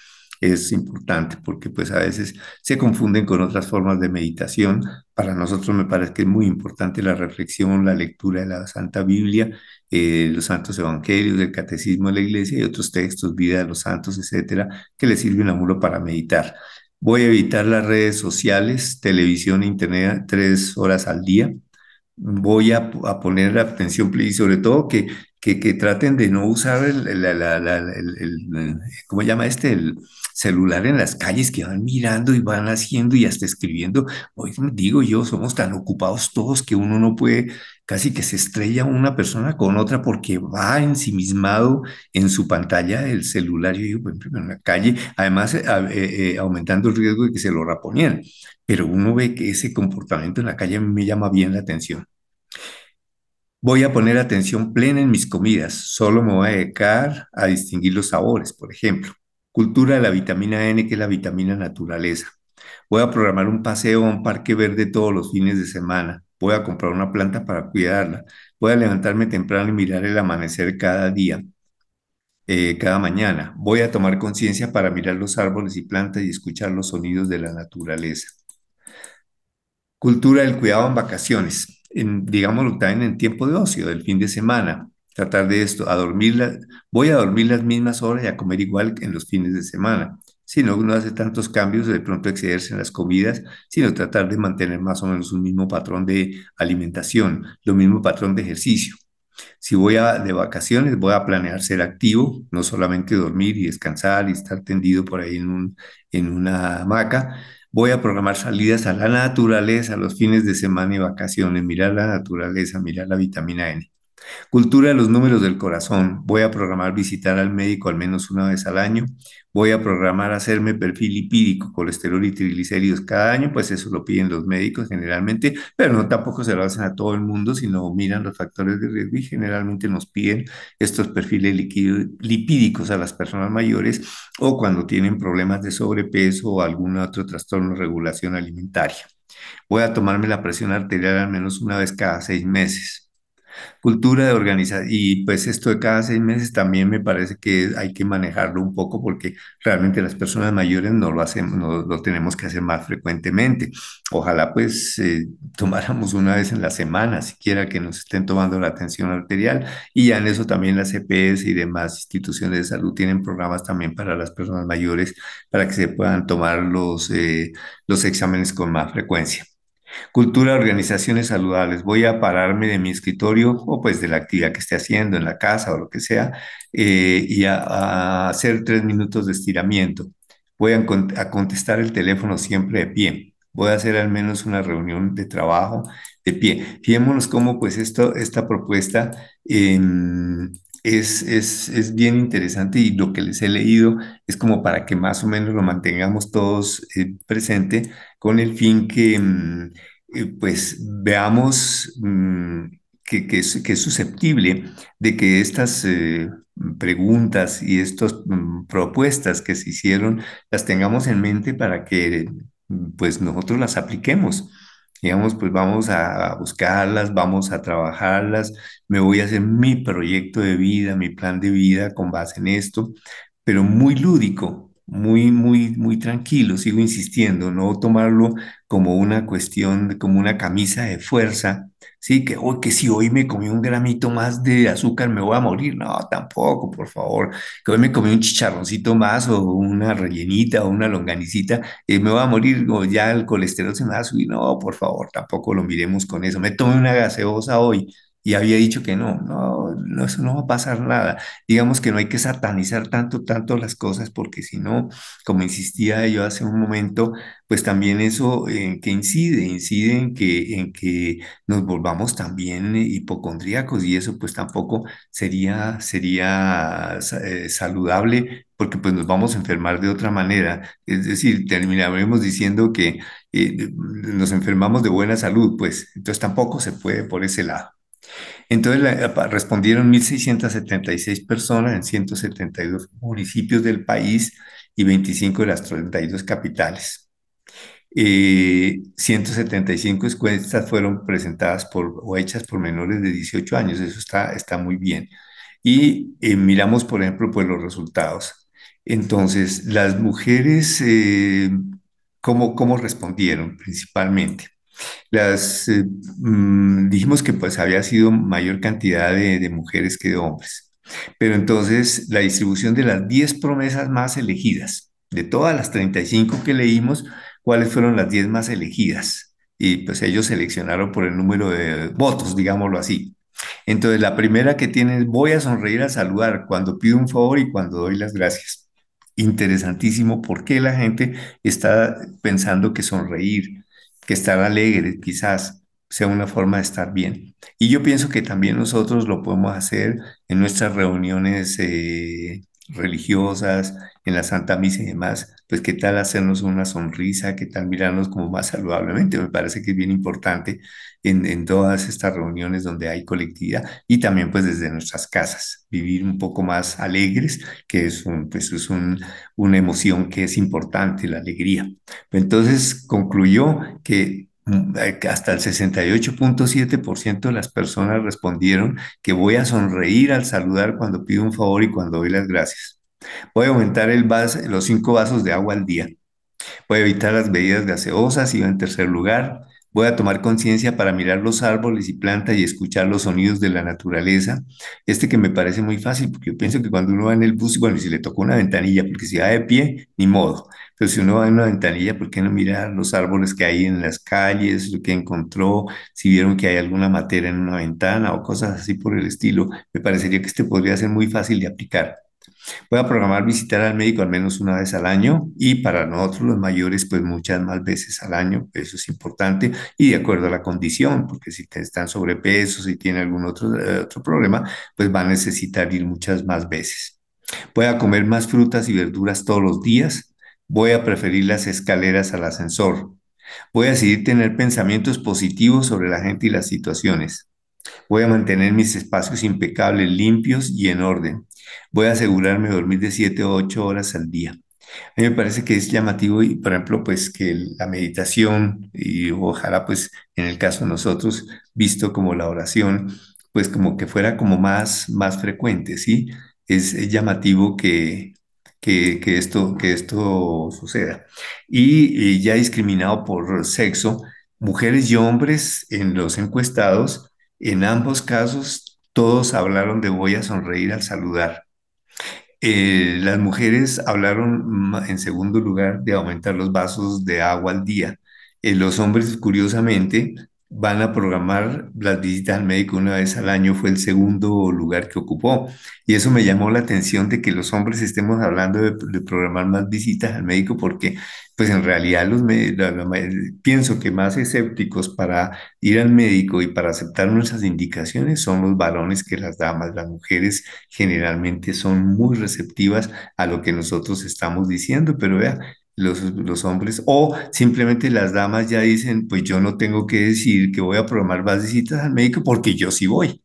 Es importante porque pues a veces se confunden con otras formas de meditación. Para nosotros me parece que es muy importante la reflexión, la lectura de la Santa Biblia, eh, los santos evangelios, el catecismo de la iglesia y otros textos, vida de los santos, etcétera, que le sirven a uno para meditar. Voy a evitar las redes sociales, televisión e internet tres horas al día. Voy a, a poner atención y sobre todo que, que, traten de no usar el, el- el- el- el- ¿cómo se llama este? El celular en las calles que van mirando y van haciendo y hasta escribiendo. Hoy digo yo, somos tan ocupados todos que uno no puede, casi que se estrella una persona con otra porque va ensimismado en su pantalla del celular, yo digo, por ejemplo, en la calle, además eh, eh, eh, aumentando el riesgo de que se lo raponen. Pero uno ve que ese comportamiento en la calle me llama bien la atención. Voy a poner atención plena en mis comidas, solo me voy a dedicar a distinguir los sabores, por ejemplo. Cultura de la vitamina N, que es la vitamina naturaleza. Voy a programar un paseo a un parque verde todos los fines de semana. Voy a comprar una planta para cuidarla. Voy a levantarme temprano y mirar el amanecer cada día. eh, cada mañana. Voy a tomar conciencia para mirar los árboles y plantas y escuchar los sonidos de la naturaleza. Cultura del cuidado en vacaciones, en, digámoslo también en tiempo de ocio, del fin de semana. Tratar de esto, a dormir, voy a dormir las mismas horas y a comer igual en los fines de semana. Si no, no hace tantos cambios, de pronto excederse en las comidas, sino tratar de mantener más o menos un mismo patrón de alimentación, lo mismo patrón de ejercicio. Si voy a, de vacaciones, voy a planear ser activo, no solamente dormir y descansar y estar tendido por ahí en, un, en una hamaca. Voy a programar salidas a la naturaleza, los fines de semana y vacaciones, mirar la naturaleza, mirar la vitamina N. Cultura de los números del corazón. Voy a programar visitar al médico al menos una vez al año. Voy a programar hacerme perfil lipídico, colesterol y triglicéridos cada año, pues eso lo piden los médicos generalmente, pero no tampoco se lo hacen a todo el mundo, sino miran los factores de riesgo y generalmente nos piden estos perfiles lipídicos a las personas mayores o cuando tienen problemas de sobrepeso o algún otro trastorno de regulación alimentaria. Voy a tomarme la presión arterial al menos una vez cada seis meses. Cultura de organización. Y pues esto de cada seis meses también me parece que hay que manejarlo un poco porque realmente las personas mayores no lo hacemos, no, lo tenemos que hacer más frecuentemente. Ojalá pues eh, [laughs] tomáramos una vez en la semana, siquiera que nos estén tomando la atención arterial. Y ya en eso también las EPS y demás instituciones de salud tienen programas también para las personas mayores para que se puedan tomar los, eh, los exámenes con más frecuencia. Cultura organizaciones saludables. Voy a pararme de mi escritorio o pues de la actividad que esté haciendo en la casa o lo que sea eh, y a, hacer tres minutos de estiramiento. Voy a, contestar el teléfono siempre de pie. Voy a hacer al menos una reunión de trabajo de pie. Fijémonos cómo pues esto, esta propuesta em, es, es, bien interesante y lo que les he leído es como para que más o menos lo mantengamos todos eh, presente con el fin que mm, eh, pues veamos mm, que, es, que, es, susceptible de que estas eh, preguntas y estas mm, propuestas que se hicieron las tengamos en mente para que pues nosotros las apliquemos digamos, pues vamos a buscarlas, vamos a trabajarlas, me voy a hacer mi proyecto de vida, mi plan de vida con base en esto, pero muy lúdico, muy, muy, muy tranquilo, sigo insistiendo, no tomarlo como una cuestión, como una camisa de fuerza, sí, que, hoy que si hoy me comí un gramito más de azúcar me voy a morir, no, tampoco, por favor, que hoy me comí un chicharroncito más o una rellenita o una longanicita, eh, me voy a morir o ya el colesterol se me va a subir, no, por favor, tampoco lo miremos con eso, me tomé una gaseosa hoy, y había dicho que no, no, no, eso no va a pasar nada. Digamos que no hay que satanizar tanto, tanto las cosas, porque si no, como insistía yo hace un momento, pues también eso en que incide, incide en que, en que nos volvamos también hipocondríacos y eso pues tampoco sería, sería eh, saludable porque pues nos vamos a enfermar de otra manera. Es decir, terminaremos diciendo que eh, nos enfermamos de buena salud, pues entonces tampoco se puede por ese lado. Entonces respondieron 1.676 personas en 172 municipios del país y 25 de las 32 capitales. 175 eh, encuestas fueron presentadas por, o hechas por menores de 18 años, eso está, está muy bien. Y eh, miramos, por ejemplo, pues los resultados. Entonces, las mujeres, eh, ¿cómo, ¿cómo respondieron principalmente? Las, eh, mm, dijimos que pues había sido mayor cantidad de, mujeres que de hombres. Pero entonces la distribución de las 10 promesas más elegidas, de todas las 35 que leímos, ¿cuáles fueron las 10 más elegidas? Y pues ellos seleccionaron por el número de votos, digámoslo así. Entonces la primera que tienen es voy a sonreír a saludar cuando pido un favor y cuando doy las gracias. Interesantísimo, ¿por qué la gente está pensando que sonreír que estar alegre quizás sea una forma de estar bien. Y yo pienso que también nosotros lo podemos hacer en nuestras reuniones eh, religiosas, en la Santa Misa y demás, pues qué tal hacernos una sonrisa, qué tal mirarnos como más saludablemente. Me parece que es bien importante en, todas estas reuniones donde hay colectividad y también pues desde nuestras casas, vivir un poco más alegres, que es, pues, es un, una emoción que es importante, la alegría. Entonces concluyó que hasta el 68.7% de las personas respondieron que voy a sonreír al saludar cuando pido un favor y cuando doy las gracias. Voy a aumentar el los cinco vasos de agua al día. Voy a evitar las bebidas gaseosas y en tercer lugar. Voy a tomar conciencia para mirar los árboles y plantas y escuchar los sonidos de la naturaleza. Este que me parece muy fácil, porque yo pienso que cuando uno va en el bus, bueno, y si le toca una ventanilla, porque si va de pie, ni modo. Si uno va en una ventanilla, ¿por qué no mirar los árboles que hay en las calles, lo que encontró, si vieron que hay alguna materia en una ventana o cosas así por el estilo? Me parecería que este podría ser muy fácil de aplicar. Voy a programar visitar al médico al menos una vez al año y para nosotros los mayores pues muchas más veces al año, eso es importante y de acuerdo a la condición, porque si están sobrepeso, si tiene algún otro, eh, otro problema, pues va a necesitar ir muchas más veces. Voy a comer más frutas y verduras todos los días. Voy a preferir las escaleras al ascensor. Voy a decidir tener pensamientos positivos sobre la gente y las situaciones. Voy a mantener mis espacios impecables, limpios y en orden. Voy a asegurarme de dormir de 7 o 8 horas al día. A mí me parece que es llamativo y, por ejemplo, pues que la meditación y ojalá, pues en el caso de nosotros, visto como la oración, pues como que fuera como más, más frecuente, ¿sí? Es, llamativo que, que, esto, que esto suceda. Y, y ya discriminado por sexo, mujeres y hombres en los encuestados, en ambos casos, todos hablaron de voy a sonreír al saludar. Eh, las mujeres hablaron en segundo lugar de aumentar los vasos de agua al día. Eh, los hombres, curiosamente, van a programar las visitas al médico una vez al año, fue el segundo lugar que ocupó. Y eso me llamó la atención de que los hombres estemos hablando de, programar más visitas al médico porque, pues en realidad los pienso que más escépticos para ir al médico y para aceptar nuestras indicaciones son los varones que las damas. Las mujeres generalmente son muy receptivas a lo que nosotros estamos diciendo, pero vea, los, hombres, o simplemente las damas ya dicen, pues yo no tengo que decir que voy a programar más visitas al médico porque yo sí voy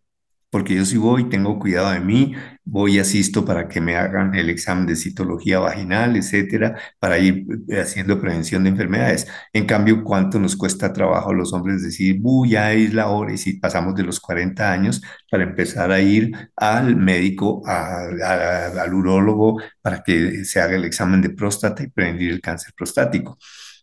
porque yo sí voy, tengo cuidado de mí, voy asisto para que me hagan el examen de citología vaginal, etcétera, para ir eh, haciendo prevención de enfermedades. En cambio, ¿cuánto nos cuesta trabajo a los hombres decir, ya es la hora? Y si pasamos de los 40 años para empezar a ir al médico, al urólogo, para que se haga el examen de próstata y prevenir el cáncer prostático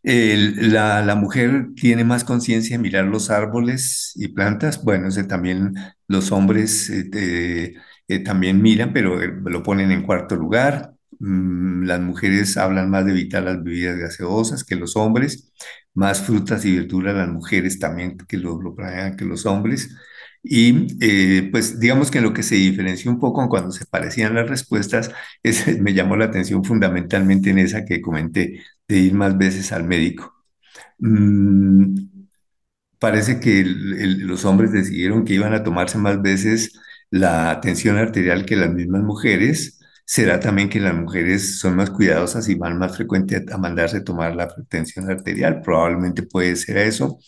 la, mujer tiene más conciencia de mirar los árboles y plantas. Bueno, también los hombres eh, eh, también miran, pero eh, lo ponen en cuarto lugar. Mm, las mujeres hablan más de evitar las bebidas gaseosas que los hombres, más frutas y verduras las mujeres también que lo, lo planean que los hombres. Y pues digamos que lo que se diferenció un poco cuando se parecían las respuestas, [laughs] es, me llamó la atención fundamentalmente en esa que comenté, de ir más veces al médico. Mm, parece que los hombres decidieron que iban a tomarse más veces la tensión arterial que las mismas mujeres. Será también que las mujeres son más cuidadosas y van más frecuente a mandarse tomar la tensión arterial. Probablemente puede ser eso.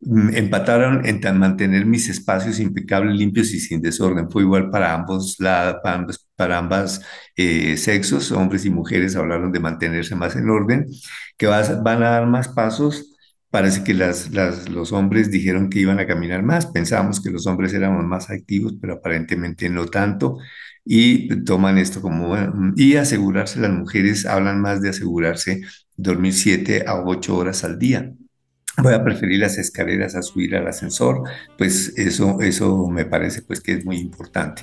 Mm, empataron en mantener mis espacios impecables, limpios y sin desorden. Fue igual para ambos lados, para, ambas eh, sexos, hombres y mujeres hablaron de mantenerse más en orden, que van a dar más pasos. Parece que las, los hombres dijeron que iban a caminar más. Pensábamos que los hombres éramos más activos, pero aparentemente no tanto. Y toman esto como... Y asegurarse, las mujeres hablan más de asegurarse dormir siete a ocho horas al día voy a preferir las escaleras a subir al ascensor, pues eso, eso me parece pues que es muy importante.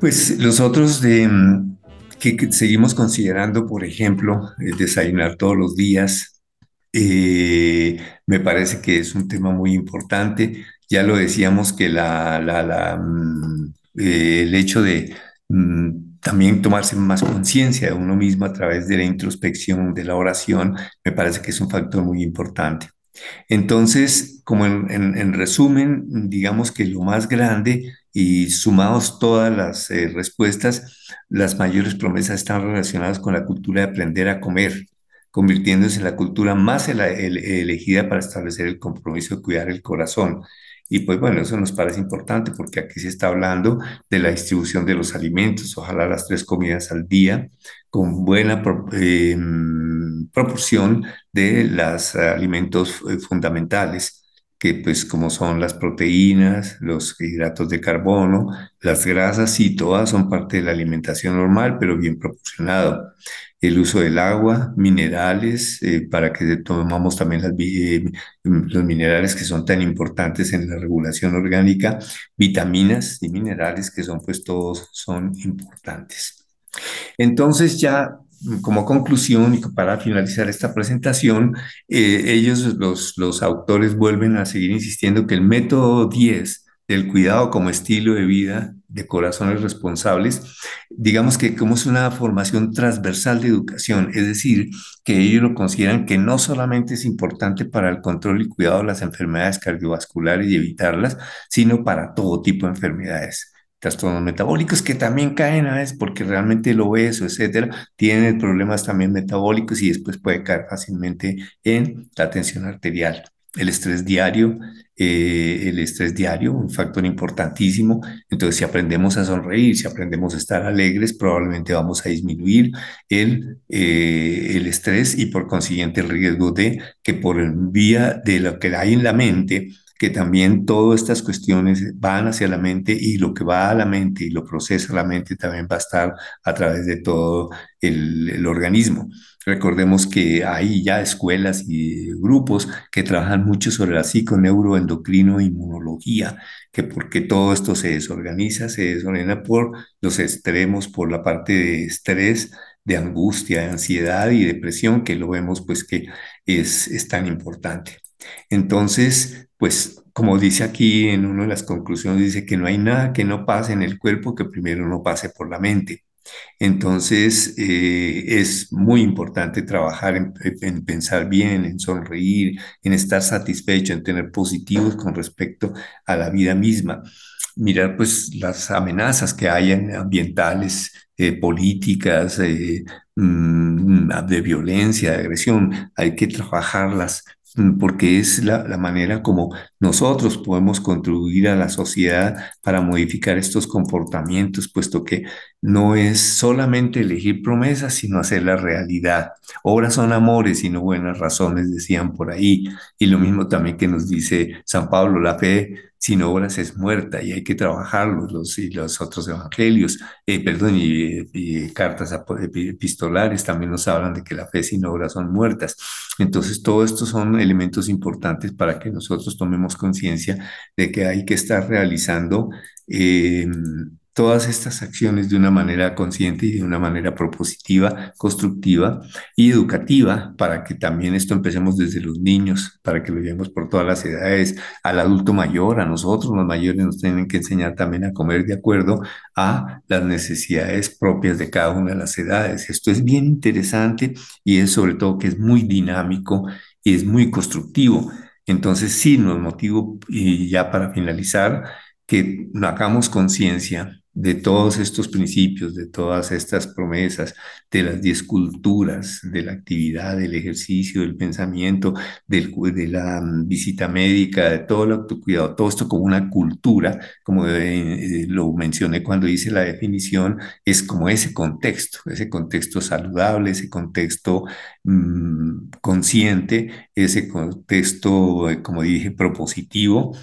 Pues los otros mm, que seguimos considerando, por ejemplo, el desayunar todos los días, eh, me parece que es un tema muy importante. Ya lo decíamos que mm, eh, el hecho de mm, también tomarse más conciencia de uno mismo a través de la introspección, de la oración, me parece que es un factor muy importante. Entonces, como en, resumen, digamos que lo más grande y sumados todas las eh, respuestas, las mayores promesas están relacionadas con la cultura de aprender a comer, convirtiéndose en la cultura más elegida para establecer el compromiso de cuidar el corazón. Y pues bueno, eso nos parece importante porque aquí se está hablando de la distribución de los alimentos, ojalá las tres comidas al día, con buena em, proporción de los alimentos eh, fundamentales que pues como son las proteínas, los hidratos de carbono, las grasas, y todas son parte de la alimentación normal, pero bien proporcionado el uso del agua, minerales, eh, para que tomamos también eh, los minerales que son tan importantes en la regulación orgánica, vitaminas y minerales que son pues todos son importantes. Entonces ya como conclusión y para finalizar esta presentación, eh, ellos, los, los autores, vuelven a seguir insistiendo que el método 10 del cuidado como estilo de vida de corazones responsables, digamos que como es una formación transversal de educación, es decir, que ellos lo consideran que no solamente es importante para el control y cuidado de las enfermedades cardiovasculares y evitarlas, sino para todo tipo de enfermedades trastornos metabólicos que también caen a veces porque realmente el obeso, etcétera, tienen problemas también metabólicos y después puede caer fácilmente en la tensión arterial. El estrés diario, eh, el estrés diario, un factor importantísimo. Entonces, si aprendemos a sonreír, si aprendemos a estar alegres, probablemente vamos a disminuir el, eh, el estrés y por consiguiente el riesgo de que por vía de lo que hay en la mente, que también todas estas cuestiones van hacia la mente y lo que va a la mente y lo procesa la mente también va a estar a través de todo el, organismo. Recordemos que hay ya escuelas y grupos que trabajan mucho sobre la psiconeuroendocrino inmunología, que porque todo esto se desorganiza, se desordena por los extremos, por la parte de estrés, de angustia, de ansiedad y depresión, que lo vemos pues que es, es tan importante. Entonces, pues como dice aquí en una de las conclusiones, dice que no hay nada que no pase en el cuerpo que primero no pase por la mente. Entonces, eh, es muy importante trabajar en, pensar bien, en sonreír, en estar satisfecho, en tener positivos con respecto a la vida misma. Mirar pues las amenazas que hay ambientales, eh, políticas, eh, mm, de violencia, de agresión, hay que trabajarlas porque es la, manera como nosotros podemos contribuir a la sociedad para modificar estos comportamientos, puesto que no es solamente elegir promesas, sino hacer la realidad. Obras son amores y no buenas razones, decían por ahí. Y lo mismo también que nos dice San Pablo, la fe sin obras es muerta y hay que trabajarlos, los, y los otros evangelios, eh, perdón, y, cartas epistolares también nos hablan de que la fe sin obras son muertas. Entonces, todo esto son elementos importantes para que nosotros tomemos conciencia de que hay que estar realizando eh, todas estas acciones de una manera consciente y de una manera propositiva, constructiva y educativa para que también esto empecemos desde los niños, para que lo llevemos por todas las edades, al adulto mayor, a nosotros los mayores nos tienen que enseñar también a comer de acuerdo a las necesidades propias de cada una de las edades. Esto es bien interesante y es sobre todo que es muy dinámico y es muy constructivo. Entonces sí, nos motivo y ya para finalizar, que hagamos conciencia de todos estos principios, de todas estas promesas, de las diez culturas, de la actividad, del ejercicio, del pensamiento, de la mm, visita médica, de todo el autocuidado, todo esto como una cultura, como eh, eh, lo mencioné cuando hice la definición, es como ese contexto, ese contexto saludable, ese contexto mm, consciente, ese contexto, eh, como dije, propositivo,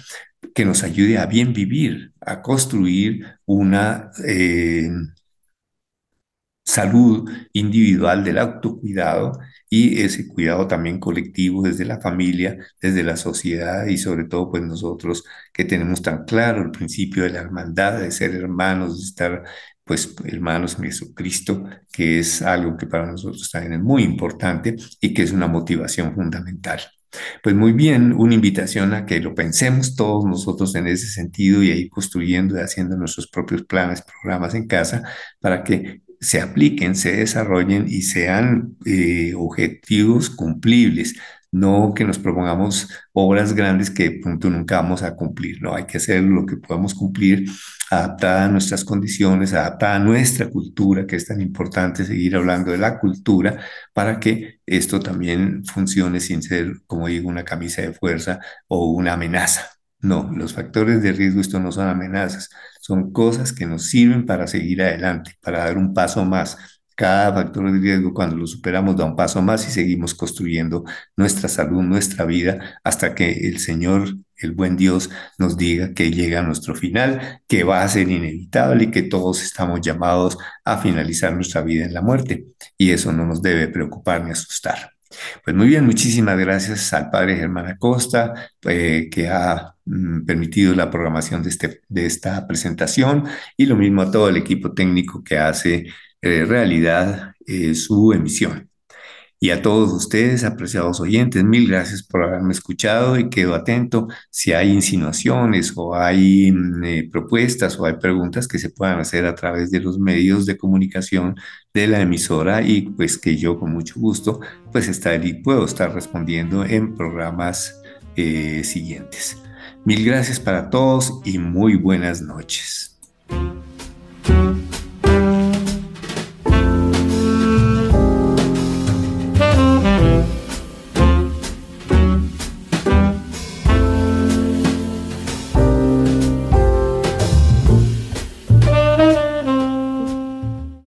que nos ayude a bien vivir, a construir una eh, salud individual del autocuidado y ese cuidado también colectivo desde la familia, desde la sociedad y sobre todo pues nosotros que tenemos tan claro el principio de la hermandad, de ser hermanos, de estar pues hermanos en Jesucristo, que es algo que para nosotros también es muy importante y que es una motivación fundamental. Pues muy bien, una invitación a que lo pensemos todos nosotros en ese sentido y ahí construyendo y haciendo nuestros propios planes, programas en casa para que se apliquen, se desarrollen y sean eh, objetivos cumplibles, no que nos propongamos obras grandes que de pronto nunca vamos a cumplir, no, hay que hacer lo que podamos cumplir adaptada a nuestras condiciones, adaptada a nuestra cultura, que es tan importante seguir hablando de la cultura, para que esto también funcione sin ser, como digo, una camisa de fuerza o una amenaza. No, los factores de riesgo, esto no son amenazas, son cosas que nos sirven para seguir adelante, para dar un paso más cada factor de riesgo, cuando lo superamos, da un paso más y seguimos construyendo nuestra salud, nuestra vida, hasta que el Señor, el buen Dios, nos diga que llega a nuestro final, que va a ser inevitable y que todos estamos llamados a finalizar nuestra vida en la muerte. Y eso no nos debe preocupar ni asustar. Pues muy bien, muchísimas gracias al padre Germán Acosta, eh, que ha mm, permitido la programación de, este, de esta presentación, y lo mismo a todo el equipo técnico que hace eh, realidad eh, su emisión. Y a todos ustedes, apreciados oyentes, mil gracias por haberme escuchado y quedo atento si hay insinuaciones o hay mm, eh, propuestas o hay preguntas que se puedan hacer a través de los medios de comunicación de la emisora y pues que yo con mucho gusto pues estaré, puedo estar respondiendo en programas siguientes. Mil gracias para todos y muy buenas noches.